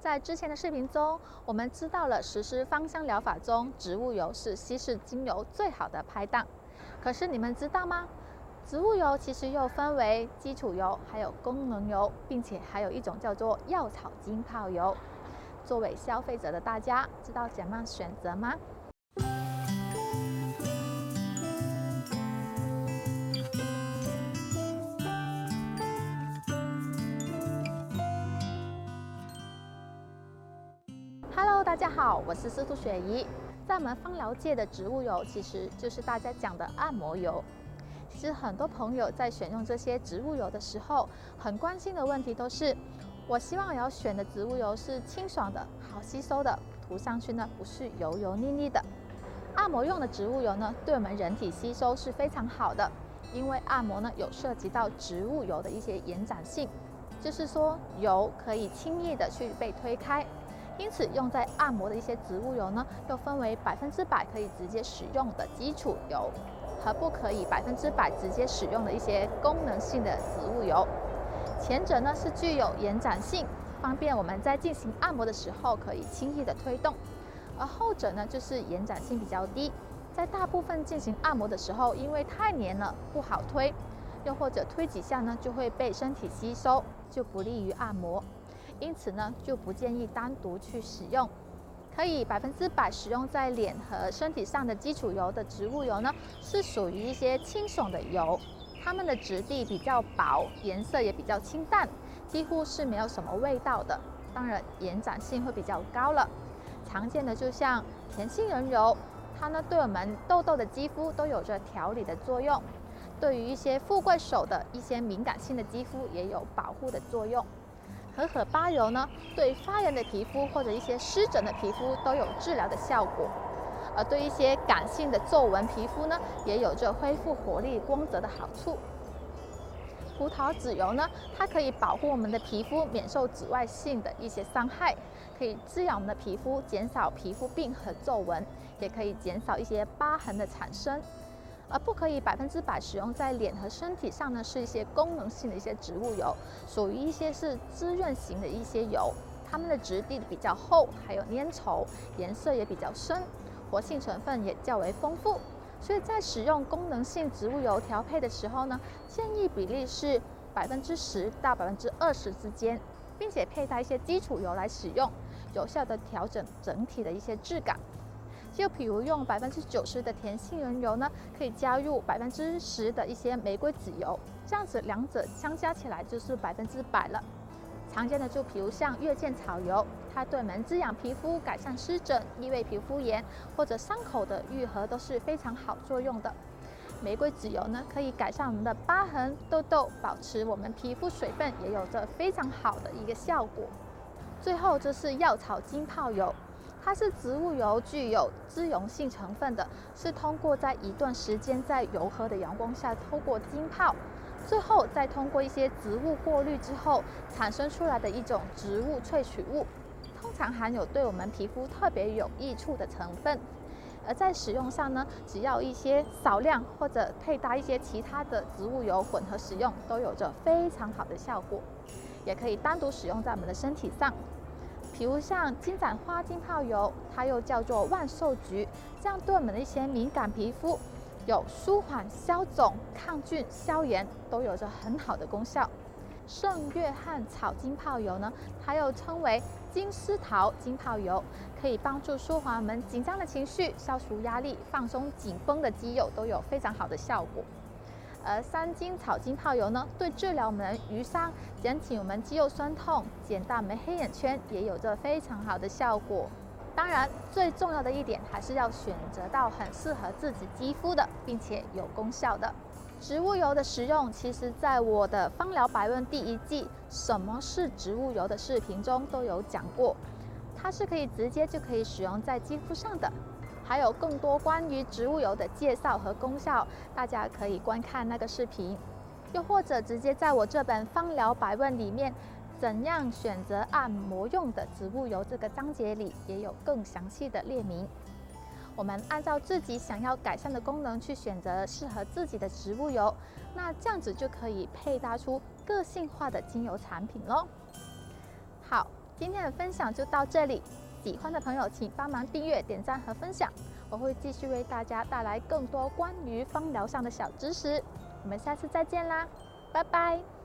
在之前的视频中，我们知道了实施芳香疗法中，植物油是稀释精油最好的拍档。可是你们知道吗？植物油其实又分为基础油，还有功能油，并且还有一种叫做药草浸泡油。作为消费者的大家，知道怎样选择吗？大家好，我是司徒雪怡。在我们芳疗界的植物油，其实就是大家讲的按摩油。其实很多朋友在选用这些植物油的时候，很关心的问题都是：我希望我要选的植物油是清爽的、好吸收的，涂上去呢不是油油腻腻的。按摩用的植物油呢，对我们人体吸收是非常好的，因为按摩呢有涉及到植物油的一些延展性，就是说油可以轻易的去被推开。因此，用在按摩的一些植物油呢，又分为百分之百可以直接使用的基础油，和不可以百分之百直接使用的一些功能性的植物油。前者呢是具有延展性，方便我们在进行按摩的时候可以轻易的推动；而后者呢就是延展性比较低，在大部分进行按摩的时候，因为太黏了不好推，又或者推几下呢就会被身体吸收，就不利于按摩。因此呢，就不建议单独去使用。可以百分之百使用在脸和身体上的基础油的植物油呢，是属于一些清爽的油，它们的质地比较薄，颜色也比较清淡，几乎是没有什么味道的。当然，延展性会比较高了。常见的就像甜杏仁油，它呢对我们痘痘的肌肤都有着调理的作用，对于一些富贵手的一些敏感性的肌肤也有保护的作用。荷荷巴油呢，对发炎的皮肤或者一些湿疹的皮肤都有治疗的效果，而对一些干性的皱纹皮肤呢，也有着恢复活力、光泽的好处。葡萄籽油呢，它可以保护我们的皮肤免受紫外线的一些伤害，可以滋养我们的皮肤，减少皮肤病和皱纹，也可以减少一些疤痕的产生。而不可以百分之百使用在脸和身体上呢，是一些功能性的一些植物油，属于一些是滋润型的一些油，它们的质地比较厚，还有粘稠，颜色也比较深，活性成分也较为丰富。所以在使用功能性植物油调配的时候呢，建议比例是百分之十到百分之二十之间，并且配搭一些基础油来使用，有效地调整整体的一些质感。就比如用百分之九十的甜杏仁油呢，可以加入百分之十的一些玫瑰籽油，这样子两者相加起来就是百分之百了。常见的就比如像月见草油，它对我们滋养皮肤、改善湿疹、异位皮肤炎或者伤口的愈合都是非常好作用的。玫瑰籽油呢，可以改善我们的疤痕、痘痘，保持我们皮肤水分，也有着非常好的一个效果。最后就是药草浸泡油。它是植物油，具有脂溶性成分的，是通过在一段时间在柔和的阳光下透过浸泡，最后再通过一些植物过滤之后产生出来的一种植物萃取物，通常含有对我们皮肤特别有益处的成分。而在使用上呢，只要一些少量或者配搭一些其他的植物油混合使用，都有着非常好的效果，也可以单独使用在我们的身体上。比如像金盏花浸泡油，它又叫做万寿菊，这样对我们的一些敏感皮肤有舒缓、消肿、抗菌、消炎，都有着很好的功效。圣约翰草浸泡油呢，它又称为金丝桃浸泡油，可以帮助舒缓我们紧张的情绪、消除压力、放松紧绷的肌肉，都有非常好的效果。而三金草浸泡油呢，对治疗我们淤伤、减轻我们肌肉酸痛、减大我们黑眼圈，也有着非常好的效果。当然，最重要的一点还是要选择到很适合自己肌肤的，并且有功效的植物油的使用。其实，在我的《芳疗百问》第一季“什么是植物油”的视频中都有讲过，它是可以直接就可以使用在肌肤上的。还有更多关于植物油的介绍和功效，大家可以观看那个视频，又或者直接在我这本《芳疗百问》里面，怎样选择按摩用的植物油这个章节里，也有更详细的列明。我们按照自己想要改善的功能去选择适合自己的植物油，那这样子就可以配搭出个性化的精油产品喽。好。今天的分享就到这里，喜欢的朋友请帮忙订阅、点赞和分享，我会继续为大家带来更多关于芳疗上的小知识。我们下次再见啦，拜拜。